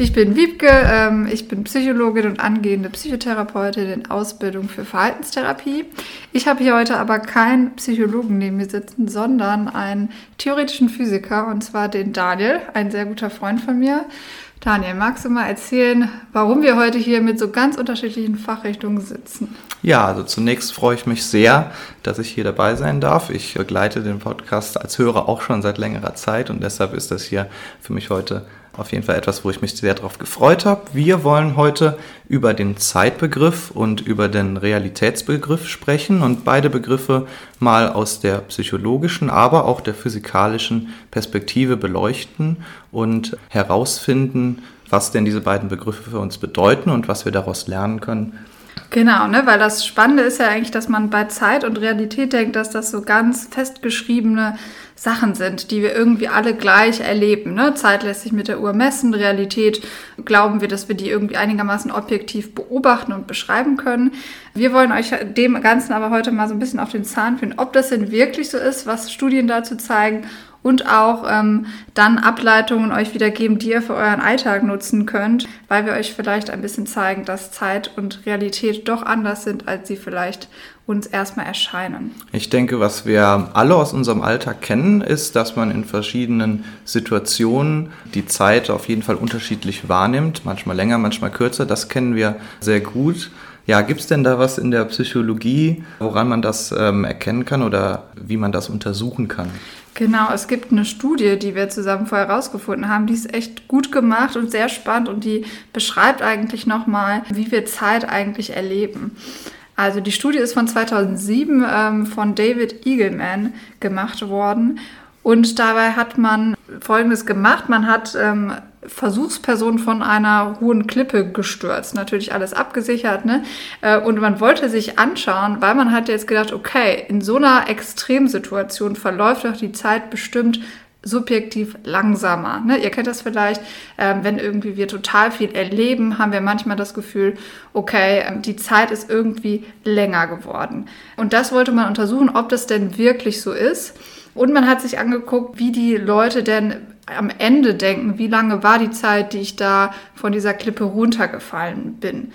Ich bin Wiebke, ähm, ich bin Psychologin und angehende Psychotherapeutin in Ausbildung für Verhaltenstherapie. Ich habe hier heute aber keinen Psychologen neben mir sitzen, sondern einen theoretischen Physiker und zwar den Daniel, ein sehr guter Freund von mir. Daniel, magst du mal erzählen, warum wir heute hier mit so ganz unterschiedlichen Fachrichtungen sitzen? Ja, also zunächst freue ich mich sehr, dass ich hier dabei sein darf. Ich begleite den Podcast als Hörer auch schon seit längerer Zeit und deshalb ist das hier für mich heute auf jeden Fall etwas, wo ich mich sehr darauf gefreut habe. Wir wollen heute über den Zeitbegriff und über den Realitätsbegriff sprechen und beide Begriffe mal aus der psychologischen, aber auch der physikalischen Perspektive beleuchten und herausfinden, was denn diese beiden Begriffe für uns bedeuten und was wir daraus lernen können. Genau, ne? weil das Spannende ist ja eigentlich, dass man bei Zeit und Realität denkt, dass das so ganz festgeschriebene Sachen sind, die wir irgendwie alle gleich erleben. Ne? Zeit lässt sich mit der Uhr messen, Realität glauben wir, dass wir die irgendwie einigermaßen objektiv beobachten und beschreiben können. Wir wollen euch dem Ganzen aber heute mal so ein bisschen auf den Zahn führen, ob das denn wirklich so ist, was Studien dazu zeigen und auch ähm, dann Ableitungen euch wieder geben, die ihr für euren Alltag nutzen könnt, weil wir euch vielleicht ein bisschen zeigen, dass Zeit und Realität doch anders sind, als sie vielleicht uns erstmal erscheinen. Ich denke, was wir alle aus unserem Alltag kennen, ist, dass man in verschiedenen Situationen die Zeit auf jeden Fall unterschiedlich wahrnimmt, manchmal länger, manchmal kürzer. Das kennen wir sehr gut. Ja, gibt es denn da was in der Psychologie, woran man das ähm, erkennen kann oder wie man das untersuchen kann? Genau, es gibt eine Studie, die wir zusammen vorher herausgefunden haben, die ist echt gut gemacht und sehr spannend und die beschreibt eigentlich nochmal, wie wir Zeit eigentlich erleben. Also die Studie ist von 2007 ähm, von David Eagleman gemacht worden. Und dabei hat man Folgendes gemacht. Man hat ähm, Versuchspersonen von einer hohen Klippe gestürzt. Natürlich alles abgesichert. Ne? Äh, und man wollte sich anschauen, weil man hat jetzt gedacht, okay, in so einer Extremsituation verläuft doch die Zeit bestimmt subjektiv langsamer. Ne? Ihr kennt das vielleicht, ähm, wenn irgendwie wir total viel erleben, haben wir manchmal das Gefühl, okay, ähm, die Zeit ist irgendwie länger geworden. Und das wollte man untersuchen, ob das denn wirklich so ist. Und man hat sich angeguckt, wie die Leute denn am Ende denken, wie lange war die Zeit, die ich da von dieser Klippe runtergefallen bin.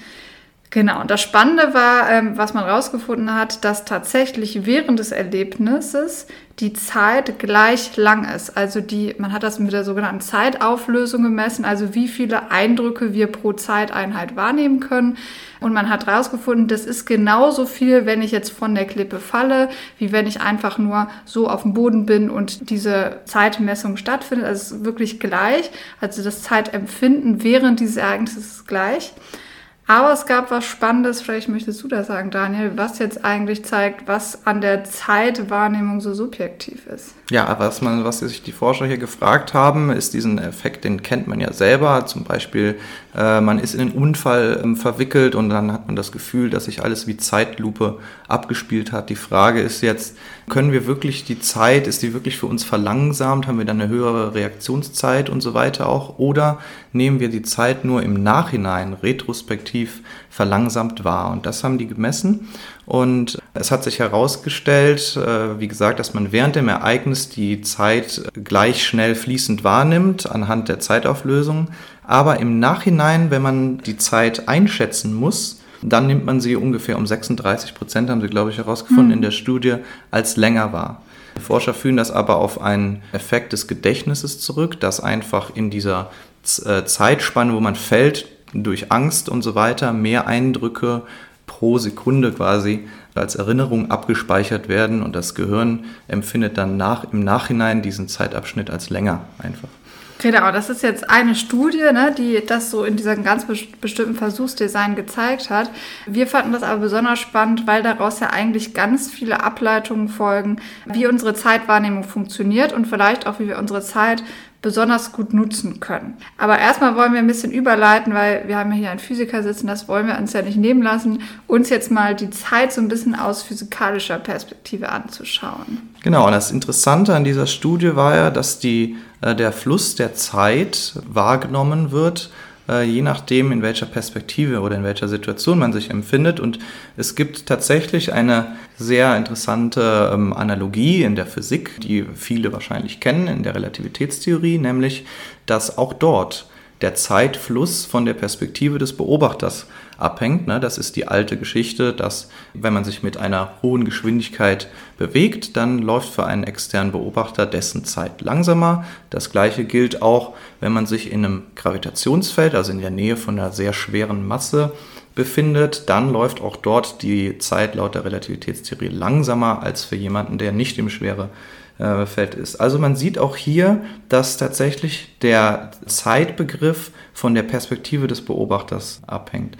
Genau, und das Spannende war, ähm, was man herausgefunden hat, dass tatsächlich während des Erlebnisses die Zeit gleich lang ist. Also die, man hat das mit der sogenannten Zeitauflösung gemessen, also wie viele Eindrücke wir pro Zeiteinheit wahrnehmen können. Und man hat herausgefunden, das ist genauso viel, wenn ich jetzt von der Klippe falle, wie wenn ich einfach nur so auf dem Boden bin und diese Zeitmessung stattfindet. Also es ist wirklich gleich. Also das Zeitempfinden während dieses Ereignisses ist gleich. Aber es gab was Spannendes, vielleicht möchtest du das sagen, Daniel, was jetzt eigentlich zeigt, was an der Zeitwahrnehmung so subjektiv ist. Ja, was, man, was sich die Forscher hier gefragt haben, ist diesen Effekt, den kennt man ja selber. Zum Beispiel, äh, man ist in einen Unfall ähm, verwickelt und dann hat man das Gefühl, dass sich alles wie Zeitlupe abgespielt hat. Die Frage ist jetzt, können wir wirklich die Zeit, ist die wirklich für uns verlangsamt? Haben wir dann eine höhere Reaktionszeit und so weiter auch? Oder nehmen wir die Zeit nur im Nachhinein retrospektiv verlangsamt wahr? Und das haben die gemessen. Und es hat sich herausgestellt, äh, wie gesagt, dass man während dem Ereignis die Zeit gleich schnell fließend wahrnimmt anhand der Zeitauflösung. Aber im Nachhinein, wenn man die Zeit einschätzen muss, dann nimmt man sie ungefähr um 36 Prozent, haben sie, glaube ich, herausgefunden mhm. in der Studie, als länger wahr. Die Forscher führen das aber auf einen Effekt des Gedächtnisses zurück, dass einfach in dieser äh, Zeitspanne, wo man fällt, durch Angst und so weiter, mehr Eindrücke pro Sekunde quasi als Erinnerung abgespeichert werden und das Gehirn empfindet dann nach, im Nachhinein diesen Zeitabschnitt als länger einfach. Genau, das ist jetzt eine Studie, ne, die das so in diesem ganz bestimmten Versuchsdesign gezeigt hat. Wir fanden das aber besonders spannend, weil daraus ja eigentlich ganz viele Ableitungen folgen, wie unsere Zeitwahrnehmung funktioniert und vielleicht auch, wie wir unsere Zeit besonders gut nutzen können. Aber erstmal wollen wir ein bisschen überleiten, weil wir haben ja hier einen Physiker sitzen, das wollen wir uns ja nicht nehmen lassen, uns jetzt mal die Zeit so ein bisschen aus physikalischer Perspektive anzuschauen. Genau, und das Interessante an dieser Studie war ja, dass die, äh, der Fluss der Zeit wahrgenommen wird äh, je nachdem, in welcher Perspektive oder in welcher Situation man sich empfindet. Und es gibt tatsächlich eine sehr interessante ähm, Analogie in der Physik, die viele wahrscheinlich kennen, in der Relativitätstheorie, nämlich, dass auch dort der Zeitfluss von der Perspektive des Beobachters abhängt. Ne? Das ist die alte Geschichte, dass wenn man sich mit einer hohen Geschwindigkeit bewegt, dann läuft für einen externen Beobachter dessen Zeit langsamer. Das gleiche gilt auch, wenn man sich in einem Gravitationsfeld, also in der Nähe von einer sehr schweren Masse, befindet, dann läuft auch dort die Zeit laut der Relativitätstheorie langsamer als für jemanden, der nicht im schwere äh, Feld ist. Also man sieht auch hier, dass tatsächlich der Zeitbegriff von der Perspektive des Beobachters abhängt.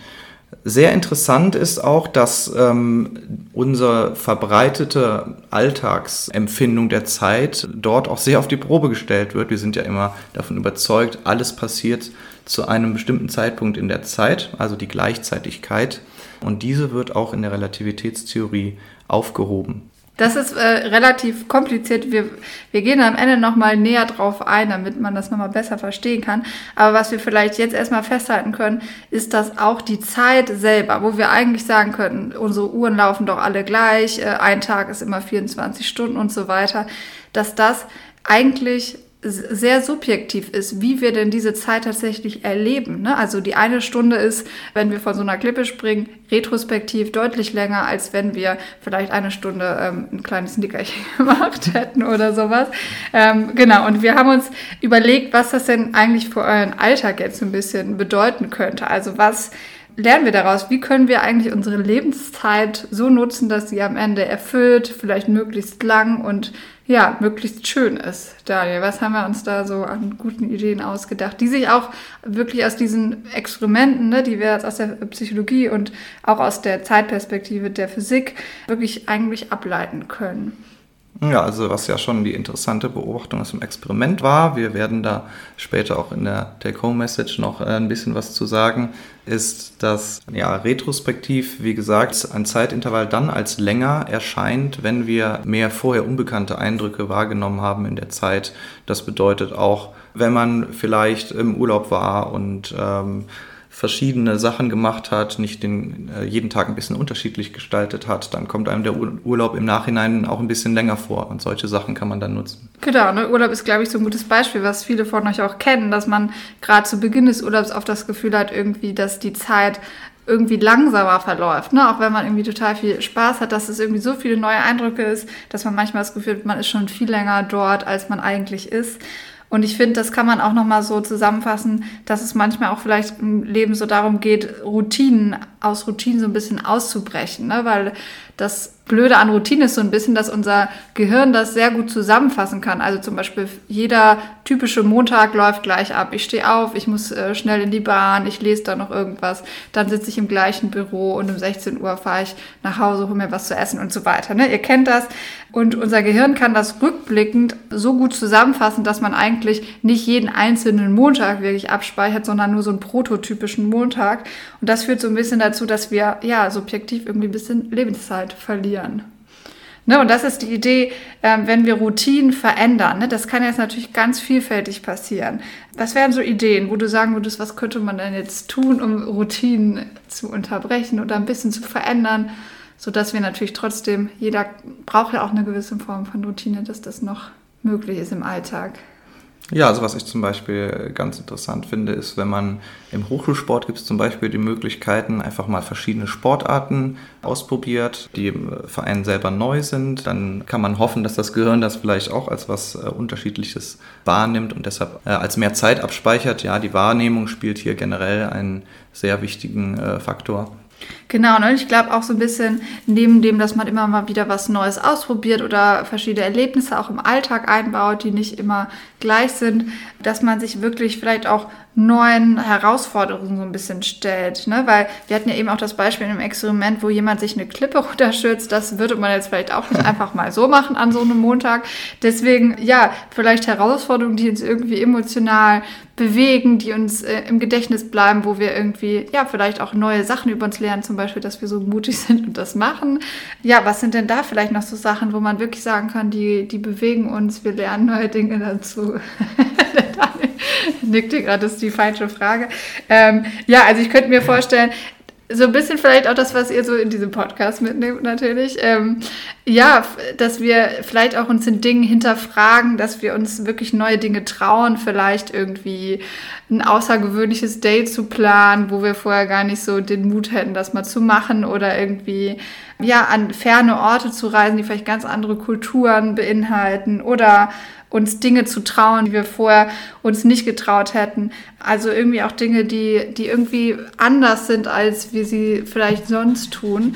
Sehr interessant ist auch, dass ähm, unsere verbreitete Alltagsempfindung der Zeit dort auch sehr auf die Probe gestellt wird. Wir sind ja immer davon überzeugt, alles passiert zu einem bestimmten Zeitpunkt in der Zeit, also die Gleichzeitigkeit. Und diese wird auch in der Relativitätstheorie aufgehoben. Das ist äh, relativ kompliziert. Wir, wir gehen am Ende nochmal näher drauf ein, damit man das nochmal besser verstehen kann. Aber was wir vielleicht jetzt erstmal festhalten können, ist, dass auch die Zeit selber, wo wir eigentlich sagen könnten, unsere Uhren laufen doch alle gleich, äh, ein Tag ist immer 24 Stunden und so weiter, dass das eigentlich sehr subjektiv ist, wie wir denn diese Zeit tatsächlich erleben. Ne? Also die eine Stunde ist, wenn wir von so einer Klippe springen, retrospektiv deutlich länger, als wenn wir vielleicht eine Stunde ähm, ein kleines Nickerchen gemacht hätten oder sowas. Ähm, genau, und wir haben uns überlegt, was das denn eigentlich für euren Alltag jetzt ein bisschen bedeuten könnte. Also was lernen wir daraus? Wie können wir eigentlich unsere Lebenszeit so nutzen, dass sie am Ende erfüllt, vielleicht möglichst lang und ja, möglichst schön ist. Daniel, was haben wir uns da so an guten Ideen ausgedacht, die sich auch wirklich aus diesen Experimenten, ne, die wir jetzt aus der Psychologie und auch aus der Zeitperspektive der Physik wirklich eigentlich ableiten können? Ja, also was ja schon die interessante Beobachtung aus dem Experiment war, wir werden da später auch in der Take-Home-Message noch äh, ein bisschen was zu sagen, ist, dass ja retrospektiv, wie gesagt, ein Zeitintervall dann als länger erscheint, wenn wir mehr vorher unbekannte Eindrücke wahrgenommen haben in der Zeit. Das bedeutet auch, wenn man vielleicht im Urlaub war und ähm, verschiedene Sachen gemacht hat, nicht den, äh, jeden Tag ein bisschen unterschiedlich gestaltet hat, dann kommt einem der Urlaub im Nachhinein auch ein bisschen länger vor und solche Sachen kann man dann nutzen. Genau, ne? Urlaub ist, glaube ich, so ein gutes Beispiel, was viele von euch auch kennen, dass man gerade zu Beginn des Urlaubs oft das Gefühl hat, irgendwie, dass die Zeit irgendwie langsamer verläuft, ne? auch wenn man irgendwie total viel Spaß hat, dass es irgendwie so viele neue Eindrücke ist, dass man manchmal das Gefühl hat, man ist schon viel länger dort, als man eigentlich ist. Und ich finde, das kann man auch nochmal so zusammenfassen, dass es manchmal auch vielleicht im Leben so darum geht, Routinen, aus Routinen so ein bisschen auszubrechen, ne? weil das Blöde an Routine ist so ein bisschen, dass unser Gehirn das sehr gut zusammenfassen kann. Also zum Beispiel jeder typische Montag läuft gleich ab. Ich stehe auf, ich muss äh, schnell in die Bahn, ich lese da noch irgendwas, dann sitze ich im gleichen Büro und um 16 Uhr fahre ich nach Hause, hole mir was zu essen und so weiter. Ne? Ihr kennt das. Und unser Gehirn kann das rückblickend so gut zusammenfassen, dass man eigentlich nicht jeden einzelnen Montag wirklich abspeichert, sondern nur so einen prototypischen Montag. Und das führt so ein bisschen dazu, dass wir ja subjektiv irgendwie ein bisschen Lebenszeit verlieren. Ne, und das ist die Idee, äh, wenn wir Routinen verändern. Ne, das kann jetzt natürlich ganz vielfältig passieren. Was wären so Ideen, wo du sagen würdest, was könnte man denn jetzt tun, um Routinen zu unterbrechen oder ein bisschen zu verändern, sodass wir natürlich trotzdem, jeder braucht ja auch eine gewisse Form von Routine, dass das noch möglich ist im Alltag. Ja, also was ich zum Beispiel ganz interessant finde, ist, wenn man im Hochschulsport gibt es zum Beispiel die Möglichkeiten, einfach mal verschiedene Sportarten ausprobiert, die im Verein selber neu sind. Dann kann man hoffen, dass das Gehirn das vielleicht auch als was äh, Unterschiedliches wahrnimmt und deshalb äh, als mehr Zeit abspeichert. Ja, die Wahrnehmung spielt hier generell einen sehr wichtigen äh, Faktor. Genau, ne? ich glaube auch so ein bisschen neben dem, dass man immer mal wieder was Neues ausprobiert oder verschiedene Erlebnisse auch im Alltag einbaut, die nicht immer gleich sind, dass man sich wirklich vielleicht auch neuen Herausforderungen so ein bisschen stellt. Ne? Weil wir hatten ja eben auch das Beispiel einem Experiment, wo jemand sich eine Klippe runterschützt. Das würde man jetzt vielleicht auch nicht einfach mal so machen an so einem Montag. Deswegen, ja, vielleicht Herausforderungen, die uns irgendwie emotional bewegen, die uns äh, im Gedächtnis bleiben, wo wir irgendwie, ja, vielleicht auch neue Sachen über uns lernen, zum Beispiel, dass wir so mutig sind und das machen. Ja, was sind denn da vielleicht noch so Sachen, wo man wirklich sagen kann, die, die bewegen uns, wir lernen neue Dinge dazu? nickte gerade, das ist die falsche Frage. Ähm, ja, also ich könnte mir vorstellen, so ein bisschen vielleicht auch das, was ihr so in diesem Podcast mitnehmt, natürlich. Ähm, ja, dass wir vielleicht auch uns in Dingen hinterfragen, dass wir uns wirklich neue Dinge trauen, vielleicht irgendwie ein außergewöhnliches Date zu planen, wo wir vorher gar nicht so den Mut hätten, das mal zu machen oder irgendwie ja an ferne Orte zu reisen, die vielleicht ganz andere Kulturen beinhalten oder uns Dinge zu trauen, die wir vorher uns nicht getraut hätten. Also irgendwie auch Dinge, die, die irgendwie anders sind, als wir sie vielleicht sonst tun.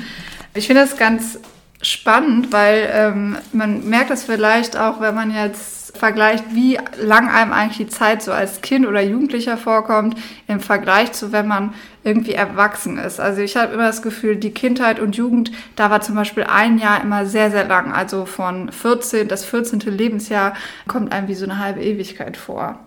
Ich finde das ganz spannend, weil ähm, man merkt das vielleicht auch, wenn man jetzt vergleicht, wie lang einem eigentlich die Zeit so als Kind oder Jugendlicher vorkommt, im Vergleich zu, wenn man irgendwie erwachsen ist. Also ich habe immer das Gefühl, die Kindheit und Jugend, da war zum Beispiel ein Jahr immer sehr, sehr lang. Also von 14, das 14. Lebensjahr kommt einem wie so eine halbe Ewigkeit vor.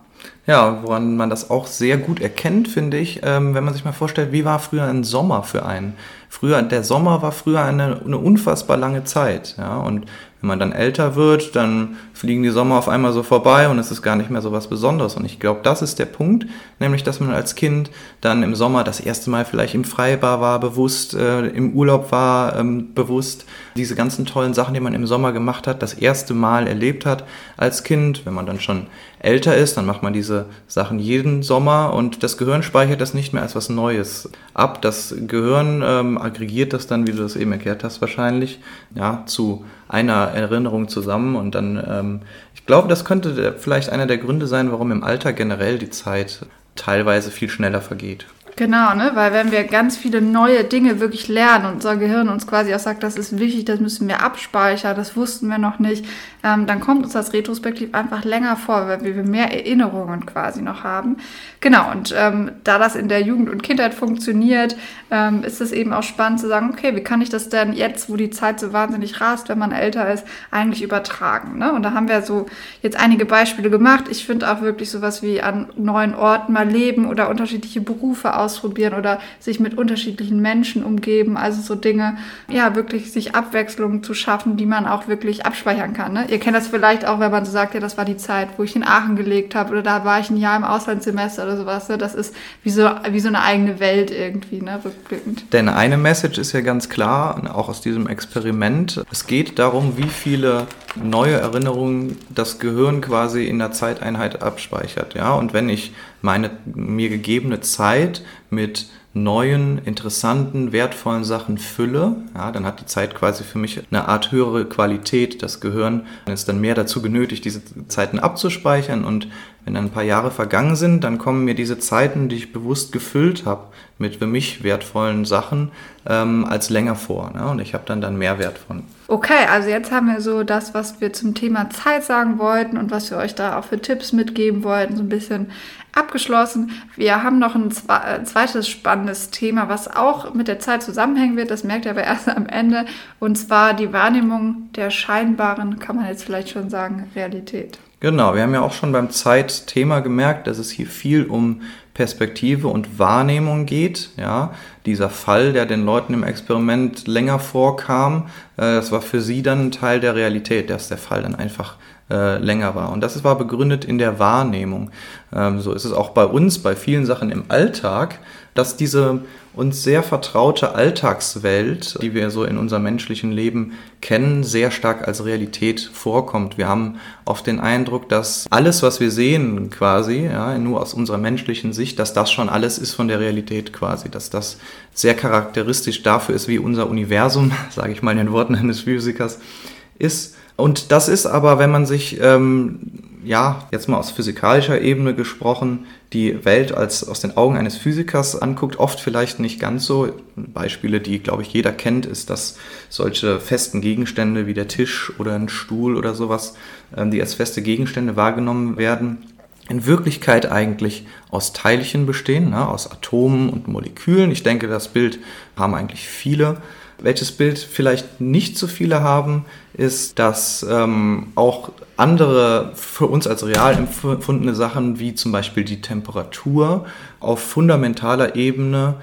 Ja, woran man das auch sehr gut erkennt, finde ich, ähm, wenn man sich mal vorstellt, wie war früher ein Sommer für einen? Früher, der Sommer war früher eine, eine unfassbar lange Zeit. Ja? Und wenn man dann älter wird, dann fliegen die Sommer auf einmal so vorbei und es ist gar nicht mehr so was Besonderes. Und ich glaube, das ist der Punkt, nämlich, dass man als Kind dann im Sommer das erste Mal vielleicht im Freibar war, bewusst, äh, im Urlaub war, ähm, bewusst, diese ganzen tollen Sachen, die man im Sommer gemacht hat, das erste Mal erlebt hat als Kind. Wenn man dann schon älter ist, dann macht man diese Sachen jeden Sommer und das Gehirn speichert das nicht mehr als was Neues ab. Das Gehirn ähm, aggregiert das dann, wie du das eben erklärt hast, wahrscheinlich, ja, zu einer Erinnerung zusammen und dann, ähm, ich glaube, das könnte vielleicht einer der Gründe sein, warum im Alter generell die Zeit teilweise viel schneller vergeht. Genau, ne? weil wenn wir ganz viele neue Dinge wirklich lernen und unser Gehirn uns quasi auch sagt, das ist wichtig, das müssen wir abspeichern, das wussten wir noch nicht, ähm, dann kommt uns das retrospektiv einfach länger vor, weil wir mehr Erinnerungen quasi noch haben. Genau, und ähm, da das in der Jugend und Kindheit funktioniert, ähm, ist es eben auch spannend zu sagen, okay, wie kann ich das denn jetzt, wo die Zeit so wahnsinnig rast, wenn man älter ist, eigentlich übertragen? Ne? Und da haben wir so jetzt einige Beispiele gemacht. Ich finde auch wirklich sowas wie an neuen Orten mal leben oder unterschiedliche Berufe ausprobieren oder sich mit unterschiedlichen Menschen umgeben. Also so Dinge, ja, wirklich sich Abwechslungen zu schaffen, die man auch wirklich abspeichern kann. Ne? Ihr kennt das vielleicht auch, wenn man so sagt, ja, das war die Zeit, wo ich in Aachen gelegt habe oder da war ich ein Jahr im Auslandssemester oder sowas. Ne? Das ist wie so, wie so eine eigene Welt irgendwie, ne? rückblickend. Denn eine Message ist ja ganz klar, auch aus diesem Experiment. Es geht darum, wie viele neue Erinnerungen das Gehirn quasi in der Zeiteinheit abspeichert. Ja? Und wenn ich meine mir gegebene Zeit mit neuen, interessanten, wertvollen Sachen fülle, ja, dann hat die Zeit quasi für mich eine Art höhere Qualität. Das Gehirn ist dann mehr dazu genötigt, diese Zeiten abzuspeichern und wenn dann ein paar Jahre vergangen sind, dann kommen mir diese Zeiten, die ich bewusst gefüllt habe mit für mich wertvollen Sachen, ähm, als länger vor. Ne? Und ich habe dann dann mehr Wert von. Okay, also jetzt haben wir so das, was wir zum Thema Zeit sagen wollten und was wir euch da auch für Tipps mitgeben wollten, so ein bisschen abgeschlossen. Wir haben noch ein äh, zweites spannendes Thema, was auch mit der Zeit zusammenhängen wird. Das merkt ihr aber erst am Ende. Und zwar die Wahrnehmung der scheinbaren, kann man jetzt vielleicht schon sagen, Realität. Genau, wir haben ja auch schon beim Zeitthema gemerkt, dass es hier viel um Perspektive und Wahrnehmung geht. Ja, dieser Fall, der den Leuten im Experiment länger vorkam, äh, das war für sie dann ein Teil der Realität, dass der Fall dann einfach äh, länger war. Und das war begründet in der Wahrnehmung. Ähm, so ist es auch bei uns, bei vielen Sachen im Alltag, dass diese uns sehr vertraute Alltagswelt, die wir so in unserem menschlichen Leben kennen, sehr stark als Realität vorkommt. Wir haben oft den Eindruck, dass alles, was wir sehen, quasi, ja, nur aus unserer menschlichen Sicht, dass das schon alles ist von der Realität quasi, dass das sehr charakteristisch dafür ist, wie unser Universum, sage ich mal in den Worten eines Physikers, ist. Und das ist aber, wenn man sich ähm, ja, jetzt mal aus physikalischer Ebene gesprochen, die Welt als aus den Augen eines Physikers anguckt, oft vielleicht nicht ganz so. Beispiele, die, glaube ich, jeder kennt, ist, dass solche festen Gegenstände wie der Tisch oder ein Stuhl oder sowas, ähm, die als feste Gegenstände wahrgenommen werden, in Wirklichkeit eigentlich aus Teilchen bestehen, ne, aus Atomen und Molekülen. Ich denke, das Bild haben eigentlich viele. Welches Bild vielleicht nicht so viele haben, ist, dass ähm, auch andere für uns als real empfundene Sachen, wie zum Beispiel die Temperatur, auf fundamentaler Ebene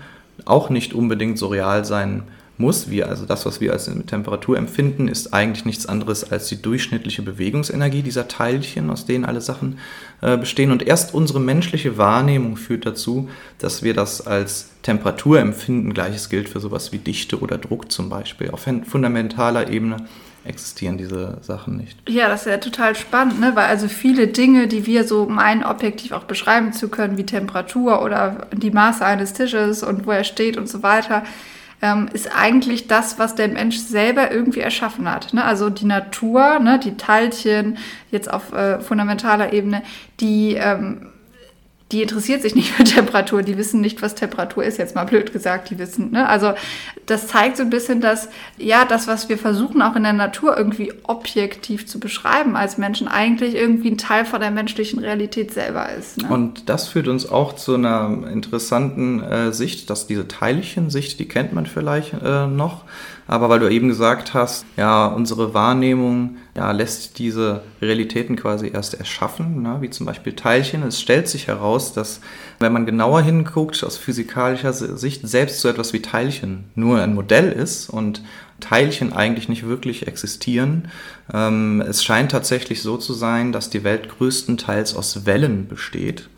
auch nicht unbedingt so real sein muss. Wir, also das, was wir als Temperatur empfinden, ist eigentlich nichts anderes als die durchschnittliche Bewegungsenergie dieser Teilchen, aus denen alle Sachen äh, bestehen. Und erst unsere menschliche Wahrnehmung führt dazu, dass wir das als Temperatur empfinden. Gleiches gilt für sowas wie Dichte oder Druck zum Beispiel. Auf fundamentaler Ebene existieren diese Sachen nicht. Ja, das ist ja total spannend, ne? weil also viele Dinge, die wir so meinen, objektiv auch beschreiben zu können, wie Temperatur oder die Maße eines Tisches und wo er steht und so weiter, ähm, ist eigentlich das, was der Mensch selber irgendwie erschaffen hat. Ne? Also die Natur, ne, die Teilchen, jetzt auf äh, fundamentaler Ebene, die ähm, die interessiert sich nicht für Temperatur, die wissen nicht, was Temperatur ist, jetzt mal blöd gesagt, die wissen. Ne? Also das zeigt so ein bisschen, dass ja, das, was wir versuchen, auch in der Natur irgendwie objektiv zu beschreiben als Menschen, eigentlich irgendwie ein Teil von der menschlichen Realität selber ist. Ne? Und das führt uns auch zu einer interessanten äh, Sicht, dass diese Teilchensicht, die kennt man vielleicht äh, noch, aber weil du eben gesagt hast, ja, unsere Wahrnehmung ja, lässt diese Realitäten quasi erst erschaffen, ne? wie zum Beispiel Teilchen. Es stellt sich heraus, dass wenn man genauer hinguckt, aus physikalischer Sicht selbst so etwas wie Teilchen nur ein Modell ist und Teilchen eigentlich nicht wirklich existieren. Ähm, es scheint tatsächlich so zu sein, dass die Welt größtenteils aus Wellen besteht.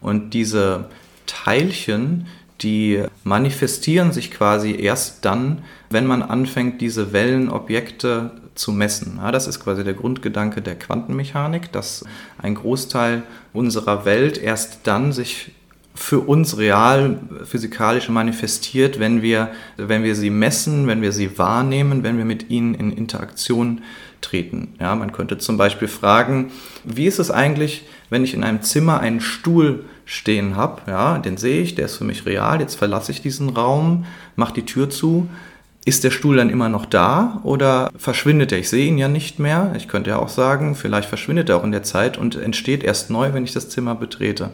Und diese Teilchen, die manifestieren sich quasi erst dann, wenn man anfängt, diese Wellenobjekte zu messen. Ja, das ist quasi der Grundgedanke der Quantenmechanik, dass ein Großteil unserer Welt erst dann sich für uns real physikalisch manifestiert, wenn wir, wenn wir sie messen, wenn wir sie wahrnehmen, wenn wir mit ihnen in Interaktion treten. Ja, man könnte zum Beispiel fragen, wie ist es eigentlich, wenn ich in einem Zimmer einen Stuhl stehen habe, ja, den sehe ich, der ist für mich real, jetzt verlasse ich diesen Raum, mache die Tür zu, ist der Stuhl dann immer noch da oder verschwindet er? Ich sehe ihn ja nicht mehr. Ich könnte ja auch sagen, vielleicht verschwindet er auch in der Zeit und entsteht erst neu, wenn ich das Zimmer betrete.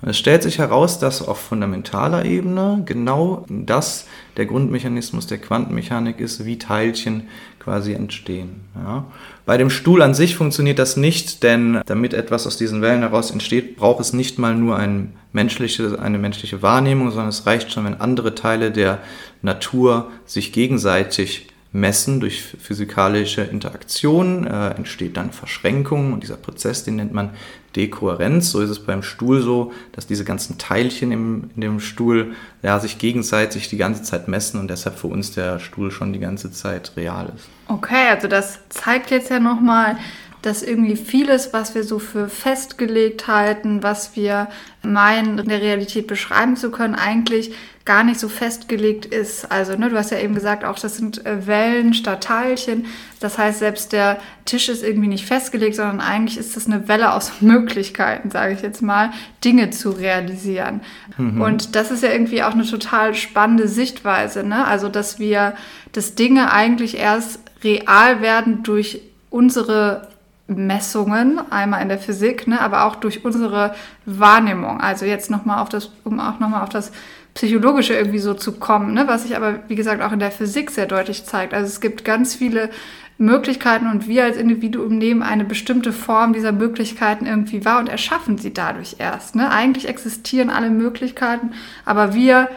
Und es stellt sich heraus, dass auf fundamentaler Ebene genau das der Grundmechanismus der Quantenmechanik ist, wie Teilchen quasi entstehen. Ja. Bei dem Stuhl an sich funktioniert das nicht, denn damit etwas aus diesen Wellen heraus entsteht, braucht es nicht mal nur ein menschliche, eine menschliche Wahrnehmung, sondern es reicht schon, wenn andere Teile der Natur sich gegenseitig messen durch physikalische Interaktion, äh, entsteht dann Verschränkung und dieser Prozess, den nennt man Dekohärenz. So ist es beim Stuhl so, dass diese ganzen Teilchen im, in dem Stuhl ja, sich gegenseitig die ganze Zeit messen und deshalb für uns der Stuhl schon die ganze Zeit real ist. Okay, also das zeigt jetzt ja nochmal, dass irgendwie vieles, was wir so für festgelegt halten, was wir meinen, in der Realität beschreiben zu können, eigentlich gar nicht so festgelegt ist. Also, ne, du hast ja eben gesagt, auch das sind äh, Wellen statt Teilchen. Das heißt, selbst der Tisch ist irgendwie nicht festgelegt, sondern eigentlich ist das eine Welle aus Möglichkeiten, sage ich jetzt mal, Dinge zu realisieren. Mhm. Und das ist ja irgendwie auch eine total spannende Sichtweise. Ne? Also, dass wir, dass Dinge eigentlich erst real werden durch unsere Messungen, einmal in der Physik, ne, aber auch durch unsere Wahrnehmung. Also jetzt nochmal auf das, um auch nochmal auf das Psychologische irgendwie so zu kommen, ne, was sich aber, wie gesagt, auch in der Physik sehr deutlich zeigt. Also es gibt ganz viele Möglichkeiten und wir als Individuum nehmen eine bestimmte Form dieser Möglichkeiten irgendwie wahr und erschaffen sie dadurch erst. Ne? Eigentlich existieren alle Möglichkeiten, aber wir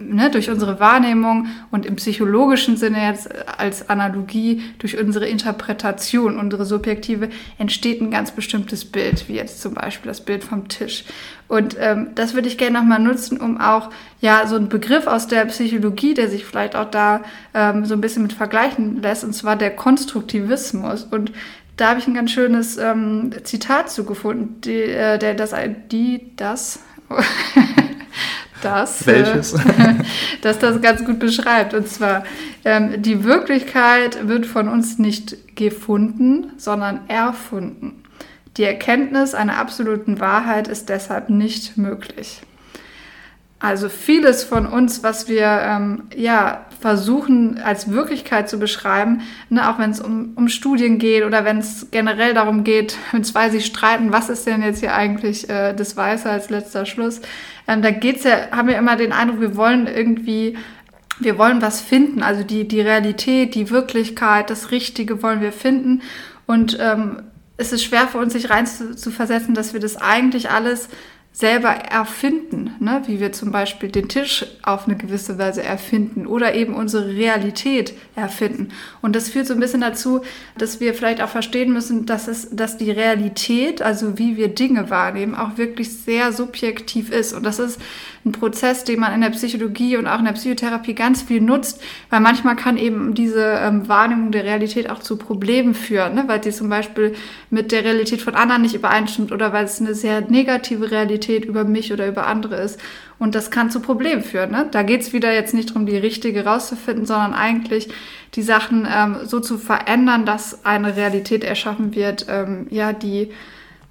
ne, durch unsere Wahrnehmung und im psychologischen Sinne jetzt als Analogie durch unsere Interpretation, unsere subjektive, entsteht ein ganz bestimmtes Bild, wie jetzt zum Beispiel das Bild vom Tisch. Und ähm, das würde ich gerne nochmal nutzen, um auch ja so einen Begriff aus der Psychologie, der sich vielleicht auch da ähm, so ein bisschen mit vergleichen lässt, und zwar der Konstruktivismus. Und da habe ich ein ganz schönes ähm, Zitat zugefunden, die, äh, der das, die, das das, äh, Welches? dass das ganz gut beschreibt. Und zwar, ähm, die Wirklichkeit wird von uns nicht gefunden, sondern erfunden. Die Erkenntnis einer absoluten Wahrheit ist deshalb nicht möglich. Also vieles von uns, was wir ähm, ja versuchen als Wirklichkeit zu beschreiben, ne, auch wenn es um, um Studien geht oder wenn es generell darum geht, wenn zwei sich streiten, was ist denn jetzt hier eigentlich äh, das Weiße als letzter Schluss, ähm, da geht's ja, haben wir immer den Eindruck, wir wollen irgendwie wir wollen was finden, also die, die Realität, die Wirklichkeit, das Richtige wollen wir finden. Und ähm, es ist schwer für uns, sich rein zu, zu versetzen, dass wir das eigentlich alles selber erfinden, ne? wie wir zum Beispiel den Tisch auf eine gewisse Weise erfinden oder eben unsere Realität erfinden. Und das führt so ein bisschen dazu, dass wir vielleicht auch verstehen müssen, dass es, dass die Realität, also wie wir Dinge wahrnehmen, auch wirklich sehr subjektiv ist. Und das ist ein Prozess, den man in der Psychologie und auch in der Psychotherapie ganz viel nutzt, weil manchmal kann eben diese ähm, Wahrnehmung der Realität auch zu Problemen führen, ne? weil sie zum Beispiel mit der Realität von anderen nicht übereinstimmt oder weil es eine sehr negative Realität über mich oder über andere ist. Und das kann zu Problemen führen. Ne? Da geht es wieder jetzt nicht darum, die richtige rauszufinden, sondern eigentlich die Sachen ähm, so zu verändern, dass eine Realität erschaffen wird, ähm, ja, die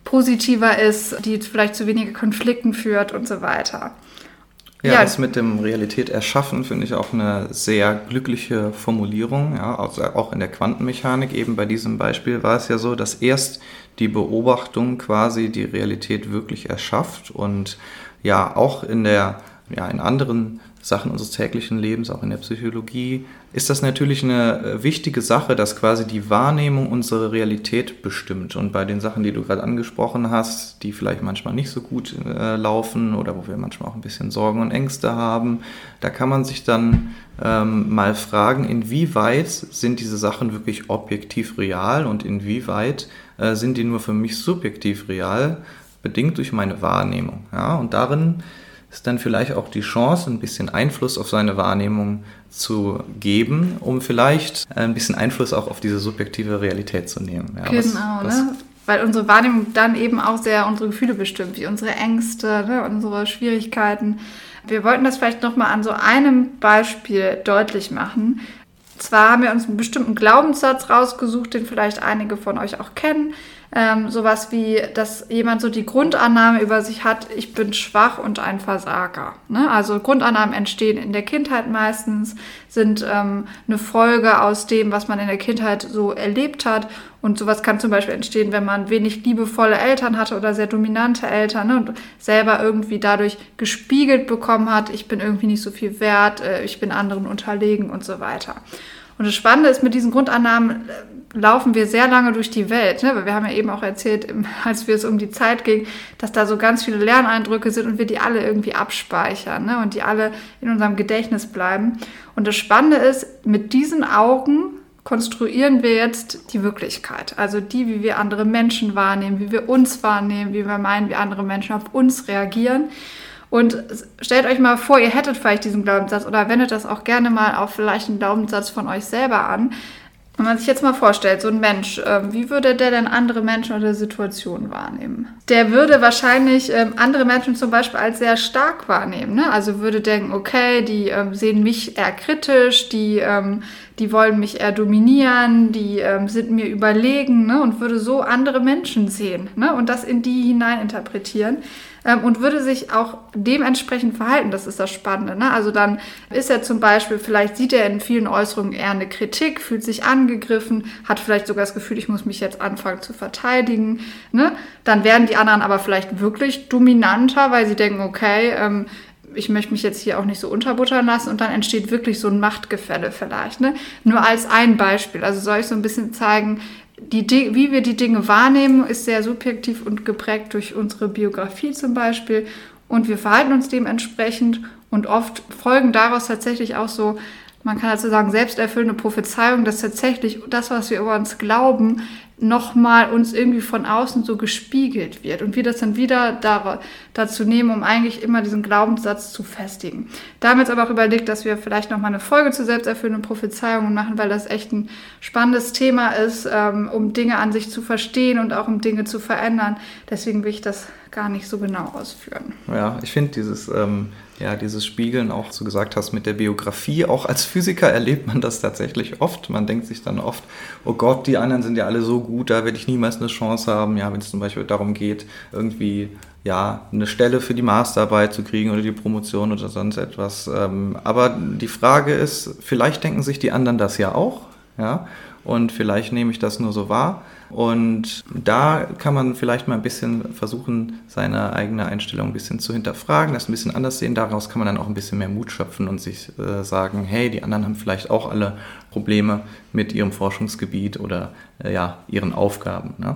positiver ist, die vielleicht zu weniger Konflikten führt und so weiter. Ja, ja, das mit dem Realität erschaffen finde ich auch eine sehr glückliche Formulierung. Ja, also auch in der Quantenmechanik, eben bei diesem Beispiel war es ja so, dass erst die Beobachtung quasi die Realität wirklich erschafft und ja, auch in der, ja, in anderen Sachen unseres täglichen Lebens, auch in der Psychologie, ist das natürlich eine äh, wichtige Sache, dass quasi die Wahrnehmung unsere Realität bestimmt. Und bei den Sachen, die du gerade angesprochen hast, die vielleicht manchmal nicht so gut äh, laufen oder wo wir manchmal auch ein bisschen Sorgen und Ängste haben, da kann man sich dann ähm, mal fragen, inwieweit sind diese Sachen wirklich objektiv real und inwieweit äh, sind die nur für mich subjektiv real, bedingt durch meine Wahrnehmung. Ja? Und darin ist dann vielleicht auch die Chance, ein bisschen Einfluss auf seine Wahrnehmung zu geben, um vielleicht ein bisschen Einfluss auch auf diese subjektive Realität zu nehmen. Ja, genau, was, was ne? weil unsere Wahrnehmung dann eben auch sehr unsere Gefühle bestimmt, wie unsere Ängste, ne, unsere Schwierigkeiten. Wir wollten das vielleicht nochmal an so einem Beispiel deutlich machen. Zwar haben wir uns einen bestimmten Glaubenssatz rausgesucht, den vielleicht einige von euch auch kennen ähm, sowas wie, dass jemand so die Grundannahme über sich hat, ich bin schwach und ein Versager. Ne? Also Grundannahmen entstehen in der Kindheit meistens, sind ähm, eine Folge aus dem, was man in der Kindheit so erlebt hat. Und sowas kann zum Beispiel entstehen, wenn man wenig liebevolle Eltern hatte oder sehr dominante Eltern ne? und selber irgendwie dadurch gespiegelt bekommen hat, ich bin irgendwie nicht so viel wert, äh, ich bin anderen unterlegen und so weiter. Und das Spannende ist, mit diesen Grundannahmen laufen wir sehr lange durch die Welt. Ne? Weil wir haben ja eben auch erzählt, als wir es um die Zeit ging, dass da so ganz viele Lerneindrücke sind und wir die alle irgendwie abspeichern ne? und die alle in unserem Gedächtnis bleiben. Und das Spannende ist, mit diesen Augen konstruieren wir jetzt die Wirklichkeit. Also die, wie wir andere Menschen wahrnehmen, wie wir uns wahrnehmen, wie wir meinen, wie andere Menschen auf uns reagieren. Und stellt euch mal vor, ihr hättet vielleicht diesen Glaubenssatz oder wendet das auch gerne mal auf vielleicht einen Glaubenssatz von euch selber an. Wenn man sich jetzt mal vorstellt, so ein Mensch, äh, wie würde der denn andere Menschen oder Situationen wahrnehmen? Der würde wahrscheinlich ähm, andere Menschen zum Beispiel als sehr stark wahrnehmen. Ne? Also würde denken, okay, die ähm, sehen mich eher kritisch, die, ähm, die wollen mich eher dominieren, die ähm, sind mir überlegen ne? und würde so andere Menschen sehen ne? und das in die hinein interpretieren ähm, und würde sich auch dementsprechend verhalten. Das ist das Spannende. Ne? Also dann ist er zum Beispiel, vielleicht sieht er in vielen Äußerungen eher eine Kritik, fühlt sich angegriffen, hat vielleicht sogar das Gefühl, ich muss mich jetzt anfangen zu verteidigen. Ne? Dann werden die anderen aber vielleicht wirklich dominanter, weil sie denken, okay, ähm, ich möchte mich jetzt hier auch nicht so unterbuttern lassen und dann entsteht wirklich so ein Machtgefälle vielleicht. Ne? Nur als ein Beispiel. Also soll ich so ein bisschen zeigen, die, wie wir die Dinge wahrnehmen, ist sehr subjektiv und geprägt durch unsere Biografie zum Beispiel. Und wir verhalten uns dementsprechend und oft folgen daraus tatsächlich auch so, man kann dazu sagen, selbsterfüllende Prophezeiungen, dass tatsächlich das, was wir über uns glauben, nochmal uns irgendwie von außen so gespiegelt wird und wir das dann wieder da, dazu nehmen, um eigentlich immer diesen Glaubenssatz zu festigen. Da haben wir jetzt aber auch überlegt, dass wir vielleicht nochmal eine Folge zu selbsterfüllenden Prophezeiungen machen, weil das echt ein spannendes Thema ist, ähm, um Dinge an sich zu verstehen und auch um Dinge zu verändern. Deswegen will ich das gar nicht so genau ausführen. Ja, ich finde dieses ähm, ja, dieses Spiegeln auch, so gesagt hast, mit der Biografie. Auch als Physiker erlebt man das tatsächlich oft. Man denkt sich dann oft, oh Gott, die anderen sind ja alle so gut, da werde ich niemals eine Chance haben. Ja, wenn es zum Beispiel darum geht, irgendwie ja, eine Stelle für die Masterarbeit zu kriegen oder die Promotion oder sonst etwas. Ähm, aber die Frage ist, vielleicht denken sich die anderen das ja auch, ja, und vielleicht nehme ich das nur so wahr. Und da kann man vielleicht mal ein bisschen versuchen, seine eigene Einstellung ein bisschen zu hinterfragen, das ein bisschen anders sehen. Daraus kann man dann auch ein bisschen mehr Mut schöpfen und sich äh, sagen, hey, die anderen haben vielleicht auch alle Probleme mit ihrem Forschungsgebiet oder äh, ja, ihren Aufgaben. Ne?